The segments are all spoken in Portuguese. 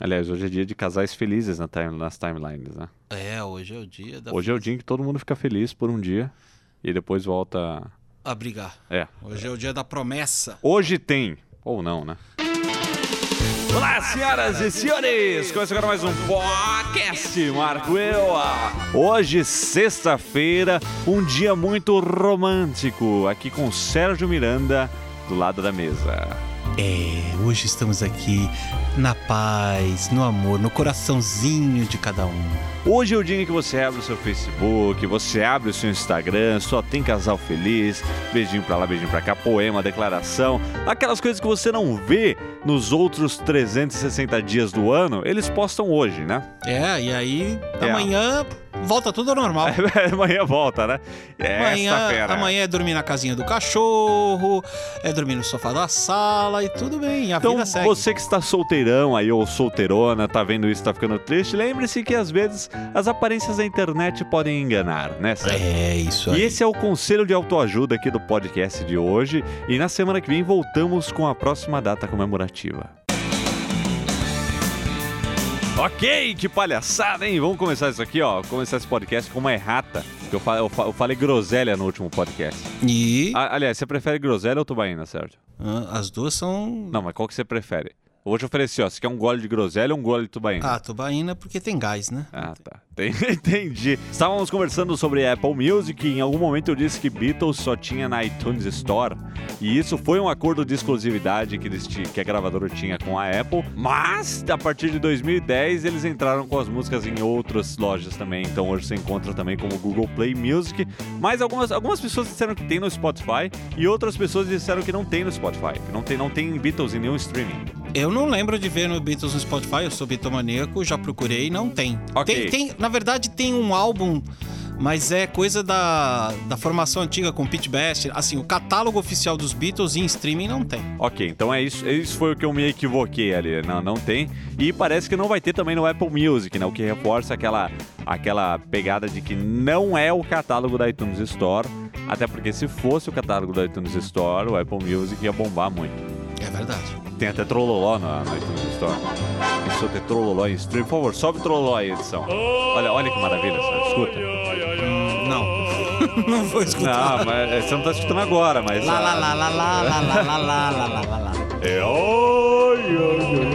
Aliás, hoje é dia de casais felizes na time- nas timelines, né? É, hoje é o dia da Hoje é o dia em que todo mundo fica feliz por um dia e depois volta. a brigar. É. Hoje é o dia da promessa. Hoje tem. Ou não, né? Olá, senhoras e senhores! Começa agora mais um podcast, Marco Eu. Hoje, sexta-feira, um dia muito romântico, aqui com Sérgio Miranda do lado da mesa. É, hoje estamos aqui na paz, no amor, no coraçãozinho de cada um. Hoje é o dia em que você abre o seu Facebook, você abre o seu Instagram, só tem casal feliz, beijinho pra lá, beijinho pra cá, poema, declaração, aquelas coisas que você não vê nos outros 360 dias do ano, eles postam hoje, né? É, e aí É. amanhã volta tudo ao normal. amanhã volta, né? É Amanhã, amanhã é dormir na casinha do cachorro, é dormir no sofá da sala e tudo bem, a Então, vida segue. você que está solteirão aí ou solteirona, tá vendo isso, tá ficando triste, lembre-se que às vezes as aparências da internet podem enganar, né, Sérgio? É, isso E aí. esse é o conselho de autoajuda aqui do podcast de hoje. E na semana que vem voltamos com a próxima data comemorativa. Ok, que palhaçada, hein? Vamos começar isso aqui, ó. Começar esse podcast com uma errata. que Eu, fa- eu fa- eu falei groselha no último podcast. E A- aliás, você prefere groselha ou tubaína, Sérgio? ah, as duas são. Não, mas qual que você prefere? Eu vou te oferecer, ó. Você quer um gole de groselha ou um gole de tubaína? Ah, tubaína porque tem gás, né? Ah, tá. Entendi. Estávamos conversando sobre Apple Music e em algum momento eu disse que Beatles só tinha na iTunes Store. E isso foi um acordo de exclusividade que, eles que a gravadora tinha com a Apple. Mas, a partir de 2010, eles entraram com as músicas em outras lojas também. Então hoje você encontra também como Google Play Music. Mas algumas, algumas pessoas disseram que tem no Spotify e outras pessoas disseram que não tem no Spotify. Que não tem, não tem Beatles em nenhum streaming. Eu não lembro de ver no Beatles no Spotify, eu sou bitomaníaco, já procurei, não tem. Ok. tem, tem. Na verdade, tem um álbum, mas é coisa da, da formação antiga com Pete Best. Assim, o catálogo oficial dos Beatles em streaming não tem. Ok, então é isso. Isso foi o que eu me equivoquei ali. Não, não tem. E parece que não vai ter também no Apple Music, né? O que reforça aquela, aquela pegada de que não é o catálogo da iTunes Store. Até porque se fosse o catálogo da iTunes Store, o Apple Music ia bombar muito. É verdade. Tem até Trololó na, na iTunes Store. Isso ter Trololó em stream. Por favor, sobe Trololó aí, edição. Olha, olha que maravilha, só. escuta. Hum, não. não vou escutar. Não, mas você não tá escutando agora, mas. Lá, lá, lá, lá, lá, lá, lá, lá, lá, lá, lá, lá, lá. É, oi, oi, oi.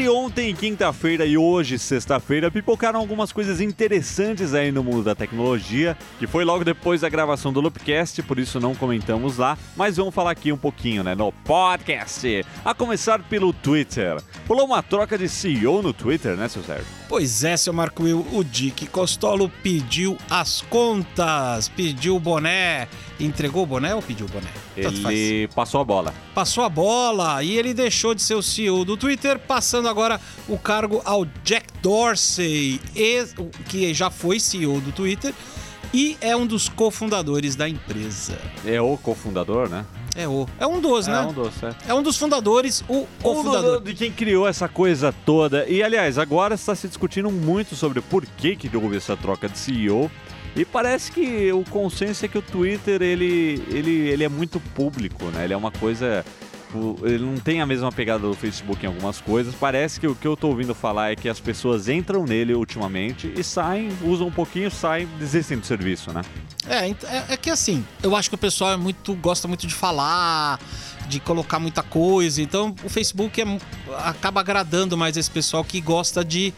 Entre ontem, quinta-feira, e hoje, sexta-feira, pipocaram algumas coisas interessantes aí no mundo da tecnologia, que foi logo depois da gravação do Loopcast, por isso não comentamos lá, mas vamos falar aqui um pouquinho, né, no podcast. A começar pelo Twitter. Rolou uma troca de CEO no Twitter, né, seu Sérgio? Pois é, seu Marco Will, o Dick Costolo pediu as contas, pediu o boné. Entregou o boné ou pediu o boné? Ele passou a bola. Passou a bola e ele deixou de ser o CEO do Twitter, passando agora o cargo ao Jack Dorsey, que já foi CEO do Twitter e é um dos cofundadores da empresa. É o cofundador, né? É o. É um dos, É né? um dos, é. É um dos fundadores, o Um cofundador. do- de quem criou essa coisa toda. E, aliás, agora está se discutindo muito sobre por que, que houve essa troca de CEO. E parece que o consenso é que o Twitter, ele, ele, ele é muito público, né? Ele é uma coisa... Ele não tem a mesma pegada do Facebook em algumas coisas. Parece que o que eu tô ouvindo falar é que as pessoas entram nele ultimamente e saem, usam um pouquinho, saem, desistem do serviço, né? É, é, é que assim, eu acho que o pessoal é muito, gosta muito de falar, de colocar muita coisa. Então o Facebook é acaba agradando mais esse pessoal que gosta de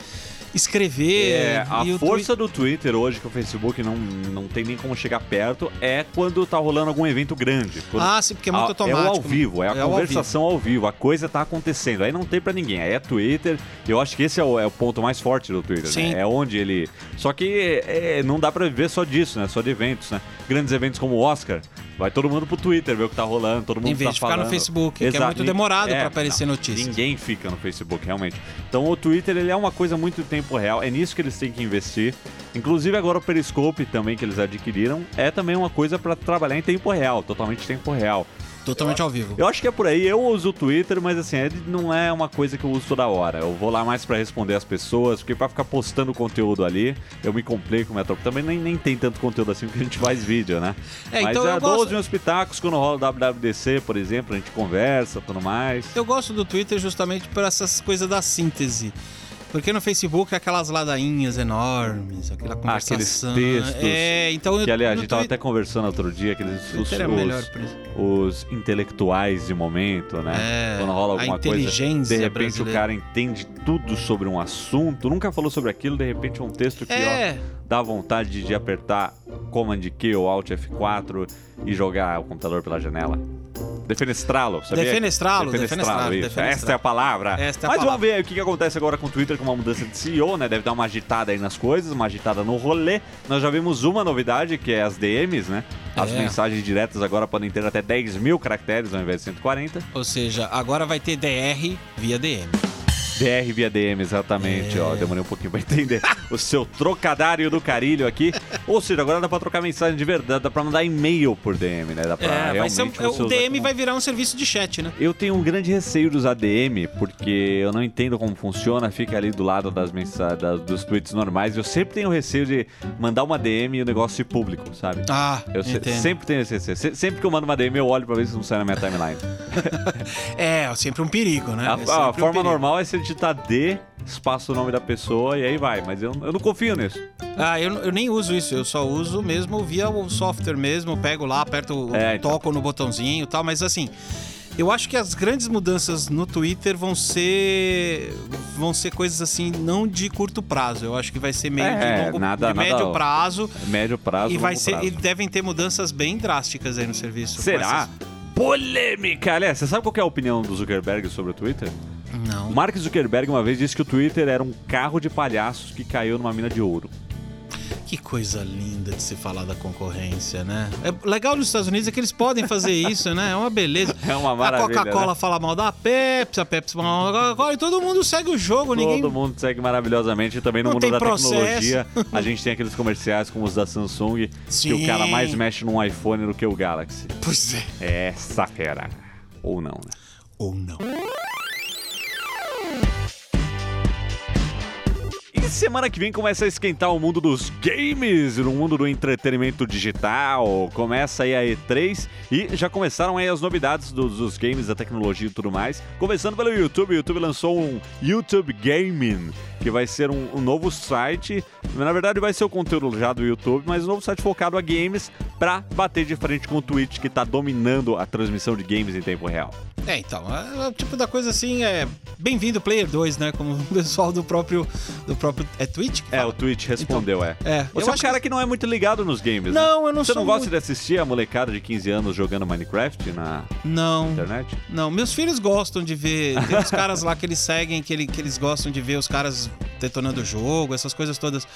escrever. É, a força do Twitter hoje, que o Facebook não, não tem nem como chegar perto, é quando tá rolando algum evento grande. Ah, sim, porque é muito a- automático. É o ao vivo, é a É o ao conversação ao vivo. a coisa tá acontecendo. Aí não tem pra ninguém, aí é Twitter. Eu acho que esse é o, é o ponto mais forte do Twitter, Sim. né? É onde ele. Só que é, não dá pra viver só disso, né? Só de eventos, né? Grandes eventos como o Oscar, vai todo mundo pro Twitter ver o que tá rolando, todo mundo Em vez tá de ficar no falando. Facebook, que é Exato. muito demorado É, pra aparecer não, notícias. Ninguém fica no Facebook, realmente. Então o Twitter ele é uma coisa muito em tempo real. É nisso que eles têm que investir. Inclusive agora o Periscope também que eles adquiriram é também uma coisa para trabalhar em tempo real, totalmente tempo real. Totalmente ao vivo. Eu acho que é por aí. Eu uso o Twitter, mas assim, não é uma coisa que eu uso toda hora. Eu vou lá mais pra responder as pessoas, porque pra ficar postando conteúdo ali, eu me complico, minha tropa. Também nem, nem tem tanto conteúdo assim, porque a gente faz vídeo, né? É, mas então eu eu dou gosto- os meus pitacos quando rola o WWDC, por exemplo, a gente conversa, tudo mais. Eu gosto do Twitter justamente por essas coisas da síntese. Porque no Facebook é aquelas ladainhas enormes, aquela Ah, aqueles conversação. textos É, então eu- Que aliás, a gente tava Twitter- até conversando outro dia, aqueles os, é os- isso. os intelectuais de momento, né? É, Quando rola alguma coisa, de repente o brasileira. cara entende tudo sobre um assunto, nunca falou sobre aquilo, de repente é um texto que É. ó, dá vontade de apertar Command Q ou Alt F4 e jogar o computador pela janela. Defenestrá-lo, sabia? Defenestrá-lo, defenestrá-lo, isso. defenestrá-lo. Essa é a palavra. Esta é a Mas palavra. vamos ver aí o que, que acontece agora com o Twitter com uma mudança de CEO, né? Deve dar uma agitada aí nas coisas, uma agitada no rolê. Nós já vimos uma novidade, que é as DMs, né? As É. mensagens diretas agora podem ter até 10 mil caracteres ao invés de 140. Ou seja, agora vai ter DR via DM. DR via DM, exatamente, É. ó. Demorei um pouquinho pra entender. o seu trocadário do carilho aqui. Ou seja, agora dá pra trocar mensagem de verdade, dá pra mandar e-mail por DM, né? Dá pra É, vai ser, um- o DM como- vai virar um serviço de chat, né? Eu tenho um grande receio de usar DM, porque eu não entendo como funciona, fica ali do lado das mensagens, dos tweets normais. Eu sempre tenho receio de mandar uma DM e o negócio ir público, sabe? Ah, Eu se- sempre tenho esse receio. Se- Sempre que eu mando uma DM, eu olho pra ver se não sai na minha timeline. É, sempre um perigo, né? A, É a um forma perigo. normal é você digitar D, espaço o nome da pessoa e aí vai. Mas eu, eu não confio nisso. Ah, eu, eu nem uso isso, eu só uso mesmo via o software mesmo, pego lá, aperto, o- É, então. toco no botãozinho e tal, mas assim, eu acho que as grandes mudanças no Twitter vão ser vão ser coisas assim não de curto prazo, eu acho que vai ser meio É, de longo, nada- de nada- médio prazo Médio prazo. e vai ser prazo. e devem ter mudanças bem drásticas aí no serviço. Será? essas- Polêmica! Aliás, você sabe qual é a opinião do Zuckerberg sobre o Twitter? O Não. Mark Zuckerberg uma vez disse que o Twitter era um carro de palhaços que caiu numa mina de ouro. Que coisa linda de se falar da concorrência, né? É legal nos Estados Unidos é que eles podem fazer isso, né? É uma beleza. É uma maravilha, A Coca-Cola né? fala mal da Pepsi, a Pepsi fala mal da Coca-Cola e todo mundo segue o jogo, ninguém. Todo mundo segue maravilhosamente. E também no Não mundo da processo. tecnologia, a gente tem aqueles comerciais como os da Samsung, que Sim. o cara mais mexe num iPhone do que o Galaxy. Pois é. É essa fera. Ou não, né? Ou não. Semana que vem começa a esquentar o mundo dos games, no mundo do entretenimento digital. Começa aí a E3 e já começaram aí as novidades dos, dos games, da tecnologia e tudo mais. Começando pelo YouTube, o YouTube lançou um YouTube Gaming, que vai ser um, um novo site. Na verdade, vai ser o conteúdo já do YouTube, mas um novo site focado a games pra bater de frente com o Twitch, que tá dominando a transmissão de games em tempo real. É, então, é, é o tipo da coisa assim, é. Bem-vindo Player 2, né? Como o pessoal do próprio. Do próprio. É Twitch? que É, o Twitch respondeu, é. É, Você eu é um cara que... não é muito ligado nos games, né? Não, eu não Você sou não gosta muito- de assistir a molecada de 15 anos jogando Minecraft na Não. internet? Não, meus filhos gostam de ver. Tem uns caras lá que eles seguem, que, ele- que eles gostam de ver os caras detonando o jogo, essas coisas todas.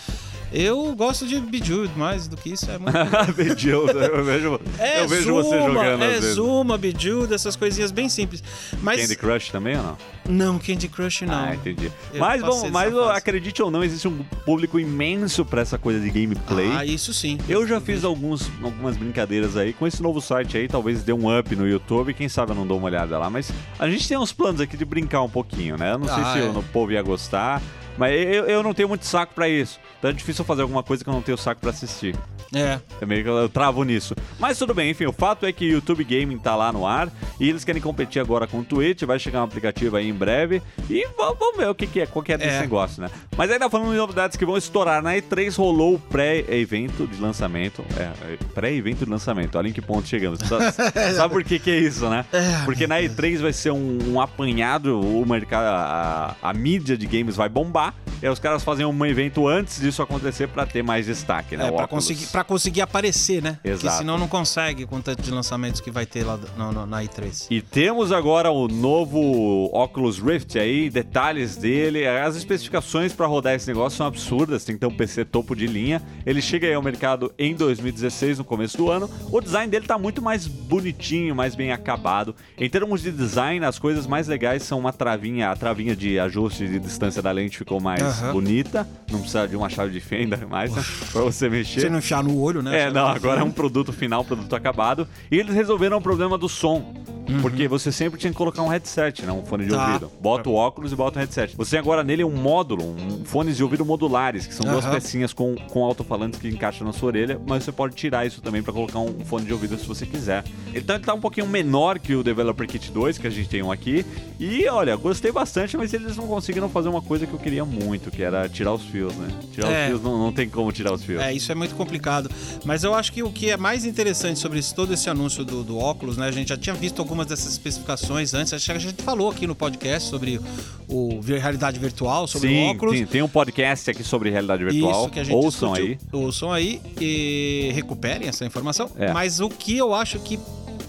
Eu gosto de Bejeweled mais do que isso. É muito. Bejeweled, eu vejo, É eu vejo Zuma, você jogando é. Zuma, Bejeweled, essas coisinhas bem simples. Mas Candy Crush também ou não? não, Candy Crush não. Ah, entendi. Eu Mas, bom, mas acredite ou não, existe um público imenso pra essa coisa de gameplay. Ah, isso sim. Eu já fiz alguns, algumas brincadeiras aí com esse novo site aí, talvez dê um up no YouTube, quem sabe eu não dou uma olhada lá, mas a gente tem uns planos aqui de brincar um pouquinho, né? Eu não sei Ah, se é. o povo ia gostar, mas eu, eu não tenho muito saco pra isso. Então é difícil eu fazer alguma coisa que eu não tenho saco pra assistir. É. É meio que eu travo nisso. Mas tudo bem, enfim, o fato é que o YouTube Gaming tá lá no ar e eles querem competir agora com o Twitch, vai chegar um aplicativo aí em breve e vamos ver o que, que é, qual que é desse É. negócio, né? Mas ainda falando de novidades que vão estourar na E3, rolou o pré-evento de lançamento. É, é, pré-evento de lançamento, olha em que ponto chegamos. Sabe, sabe por que que é isso, né? É, Porque na E3 vai ser um, um apanhado, o mercado, a, a mídia de games vai bombar, e aí os caras fazem um evento antes disso acontecer pra ter mais destaque, né? É, Oculus. conseguir, pra conseguir aparecer, né? Porque Exato. senão não consegue com o tanto de lançamentos que vai ter lá no- no- na E3. E temos agora o novo Oculus Rift aí, detalhes dele. As especificações para rodar esse negócio são absurdas, tem que ter um PC topo de linha. Ele chega aí ao mercado em 2016, no começo do ano. O design dele tá muito mais bonitinho, mais bem acabado. Em termos de design, as coisas mais legais são uma travinha, a travinha de ajuste de distância da lente ficou ficou mais Aham. bonita, não precisa de uma chave de fenda mais, né? Pra você mexer. Você não enfiar no olho, né? É, não, agora é um produto final, produto acabado. E eles resolveram o problema do som. Porque você sempre tinha que colocar um headset, né? Um fone de Uhum. Tá. ouvido. Bota o óculos e bota o headset. Você agora nele um módulo, um fones de ouvido modulares, que são duas Aham. pecinhas com, com alto-falantes que encaixam na sua orelha, mas você pode tirar isso também pra colocar um fone de ouvido se você quiser. Então ele tá um pouquinho menor que o Developer Kit 2, que a gente tem um aqui. E olha, gostei bastante, mas eles não conseguiram fazer uma coisa que eu queria muito, que era tirar os fios, né? Tirar É. os fios não, não tem como tirar os fios. É, isso é muito complicado. Mas eu acho que o que é mais interessante sobre esse- todo esse anúncio do, do óculos, né? A gente já tinha visto algumas dessas especificações antes. Acho que a gente falou aqui no podcast sobre o realidade virtual, sobre Sim, o óculos. sim, tem um podcast aqui sobre realidade virtual. Isso que a gente Ouçam discutiu. aí. Ouçam aí e recuperem essa informação. É. Mas o que eu acho que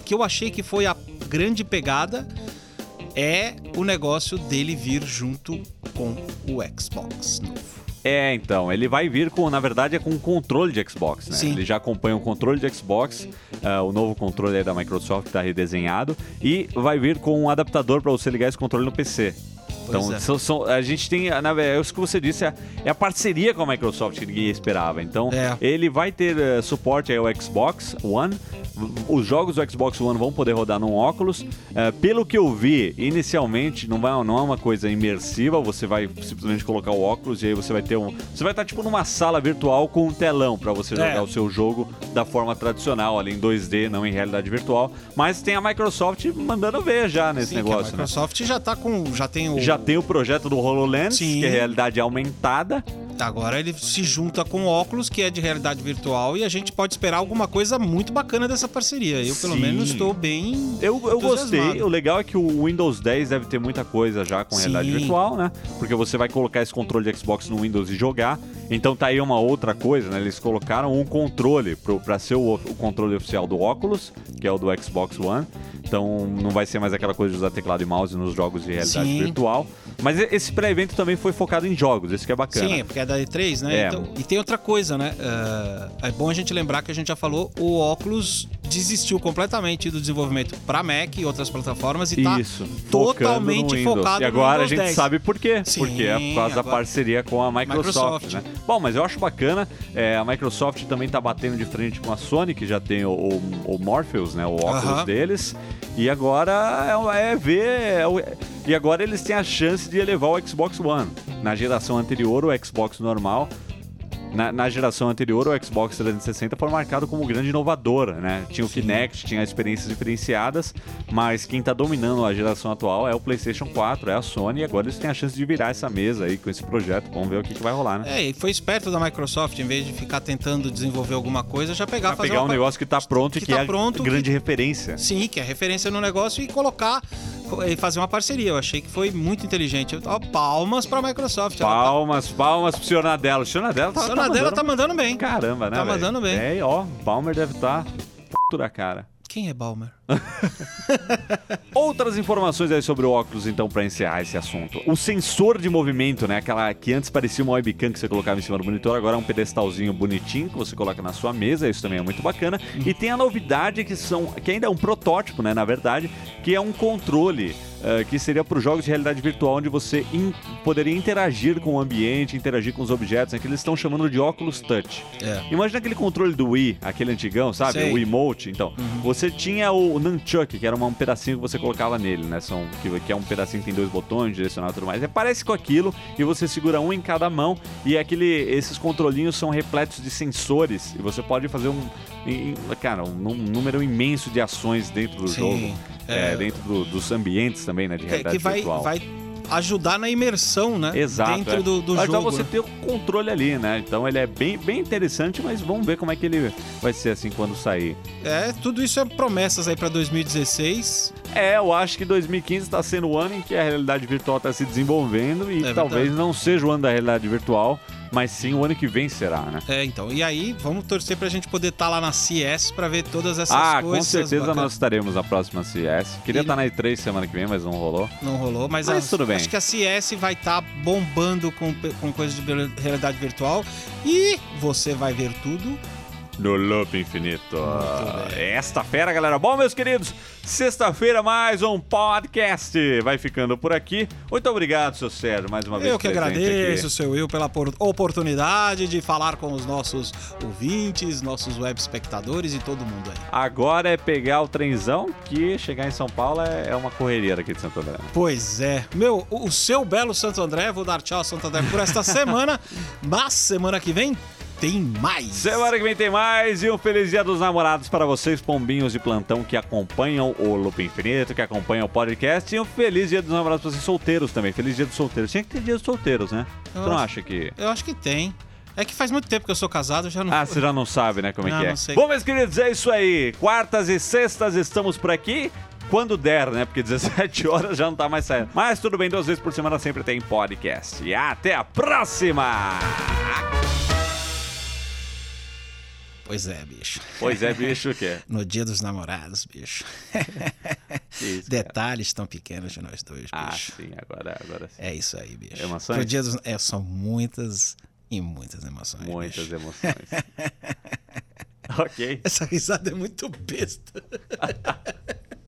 que eu achei que foi a grande pegada é o negócio dele vir junto com o Xbox novo. É, então, ele vai vir com, na verdade, é com um controle de Xbox, né? Sim. Ele já acompanha o controle de Xbox, ah, o novo controle aí da Microsoft está redesenhado, e vai vir com um adaptador para você ligar esse controle no PC. Então, é. são- são- a gente tem, na verdade, é isso que você disse, é, é a parceria com a Microsoft que ninguém esperava. Então, É. ele vai ter eh, suporte ao Xbox One. Os jogos do Xbox One vão poder rodar num óculos. Eh, pelo que eu vi, inicialmente não, vai, não é uma coisa imersiva. Você vai simplesmente colocar o óculos e aí você vai ter um. Você vai estar tipo numa sala virtual com um telão para você jogar É. o seu jogo da forma tradicional, ali em 2D, não em realidade virtual. Mas tem a Microsoft mandando ver já nesse Sim, que a negócio, né? Microsoft já tá com. Já tem o. Já tem o projeto do HoloLens, Sim. que é realidade aumentada. Agora ele se junta com o óculos, que é de realidade virtual, e a gente pode esperar alguma coisa muito bacana dessa parceria. Eu, pelo Sim. menos, estou bem. Eu, eu gostei. O legal é que o Windows 10 deve ter muita coisa já com realidade Sim. virtual, né? Porque você vai colocar esse controle de Xbox no Windows e jogar. Então tá aí uma outra coisa, né? Eles colocaram um controle pra ser o, o controle oficial do óculos, que é o do Xbox One. Então não vai ser mais aquela coisa de usar teclado e mouse nos jogos de realidade Sim. virtual. Mas esse pré-evento também foi focado em jogos, isso que é bacana. Sim, porque é da E3, né? É. Então- e tem outra coisa, né? É, é bom a gente lembrar que a gente já falou, o óculos desistiu completamente do desenvolvimento para Mac e outras plataformas e tá focando totalmente no focado E agora no a gente 10. sabe por quê. Sim, porque é por causa da agora- parceria com a Microsoft, Microsoft. né? Bom, mas eu acho bacana. é, a Microsoft também tá batendo de frente com a Sony, que já tem o, o- o Morpheus, né? O óculos Aham. deles. E agora é, é ver. é e agora eles têm a chance de elevar o Xbox One. Na geração anterior, o Xbox normal. Na, na geração anterior, o Xbox 360 foi marcado como grande inovador, né? Tinha o Kinect, tinha experiências diferenciadas, mas quem tá dominando a geração atual é o PlayStation 4, é a Sony, e agora eles têm a chance de virar essa mesa aí com esse projeto. Vamos ver o que, que vai rolar, né? É, e foi esperto da Microsoft, em vez de ficar tentando desenvolver alguma coisa, já pegar, Vai fazer pegar um negócio que tá pronto e que que tá é pronto, grande referência. Sim, que é referência no negócio e colocar fazer uma parceria. Eu achei que foi muito inteligente. Eu- Ó, palmas pra Microsoft. Tá- Palmas, palmas pro senhor Nadella. O senhor Nadella tá, A tá mandando... tá mandando bem. Caramba, né? Tá velho? mandando bem. É, ó, Palmer deve estar tá da cara. Quem é Balmer? Outras informações aí sobre o óculos, então, pra encerrar esse assunto. O sensor de movimento, né? Aquela que antes parecia uma webcam que você colocava em cima do monitor, agora é um pedestalzinho bonitinho que você coloca na sua mesa, isso também é muito bacana. E tem a novidade que são, que ainda é um protótipo, né? Na verdade, que é um controle. Eh, que seria para os jogos de realidade virtual, onde você in- poderia interagir com o ambiente, interagir com os objetos, né, que eles estão chamando de óculos touch. É. Imagina aquele controle do Wii, aquele antigão, sabe? Sei. Uhum. O Emote. Então, você tinha o Nunchuck, que era uma- um pedacinho que você colocava nele, né? São, que, que é um pedacinho que tem dois botões, direcional e tudo mais. É, parece com aquilo, e você segura um em cada mão, e aquele, esses controlinhos são repletos de sensores, e você pode fazer um. Cara, um, num- número imenso de ações dentro do Sim, jogo. É. é, dentro do- dos ambientes também, né? De realidade que vai, virtual. vai ajudar na imersão, né? Exato. Dentro é. do, do Vai jogo. ajudar você né? ter o controle ali, né? Então ele é bem, bem interessante, mas vamos ver como é que ele vai ser assim quando sair. É, tudo isso é promessas aí pra 2016. É, eu acho que 2015 está sendo o ano em que a realidade virtual está se desenvolvendo e É talvez não seja o ano da realidade virtual, mas sim o ano que vem será, né? É, então. E aí, vamos torcer pra gente poder estar lá na CS pra ver todas essas ah, coisas. com certeza bacanas. nós estaremos na próxima CS. Queria estar na E3 semana que vem, mas não rolou. Não rolou, mas, Mas a- tudo bem. acho que a CS vai estar bombando com, com coisas de realidade virtual. E você vai ver tudo no Loop Infinito. Esta fera, galera. Bom, meus queridos, sexta-feira mais um podcast. Vai ficando por aqui. Muito obrigado, seu Sérgio, mais uma vez. Eu que agradeço, aqui. seu Will, pela por- oportunidade de falar com os nossos ouvintes, nossos web espectadores e todo mundo aí. Agora é pegar o trenzão, que chegar em São Paulo é é uma correria daqui de Santo André. né? Pois é. Meu, o seu belo Santo André, vou dar tchau Santo André por esta semana, mas semana que vem tem mais. Semana que vem tem mais e um feliz dia dos namorados para vocês, pombinhos de plantão que acompanham o Loop Infinito, que acompanham o podcast. E um feliz dia dos namorados para vocês solteiros também. Feliz dia dos solteiros. Tinha que ter dia dos solteiros, né? Eu Tu não acho- acha que. Eu acho que tem. É que faz muito tempo que eu sou casado, já não. Ah, você já não sabe, né, como é Não, que é. não sei. Bom, meus queridos, é isso aí. Quartas e sextas estamos por aqui. Quando der, né? Porque 17 horas já não tá mais saindo. Mas tudo bem, duas vezes por semana sempre tem podcast. E até a próxima! Pois é, bicho. Pois é, bicho, o quê? No dia dos namorados, bicho. Isso? Detalhes tão pequenos de nós dois, Ah, bicho. sim, agora, agora sim. É isso aí, bicho. Emoções? Pro dia dos... é, são muitas e muitas emoções. Muitas bicho. emoções. ok. Essa risada é muito besta.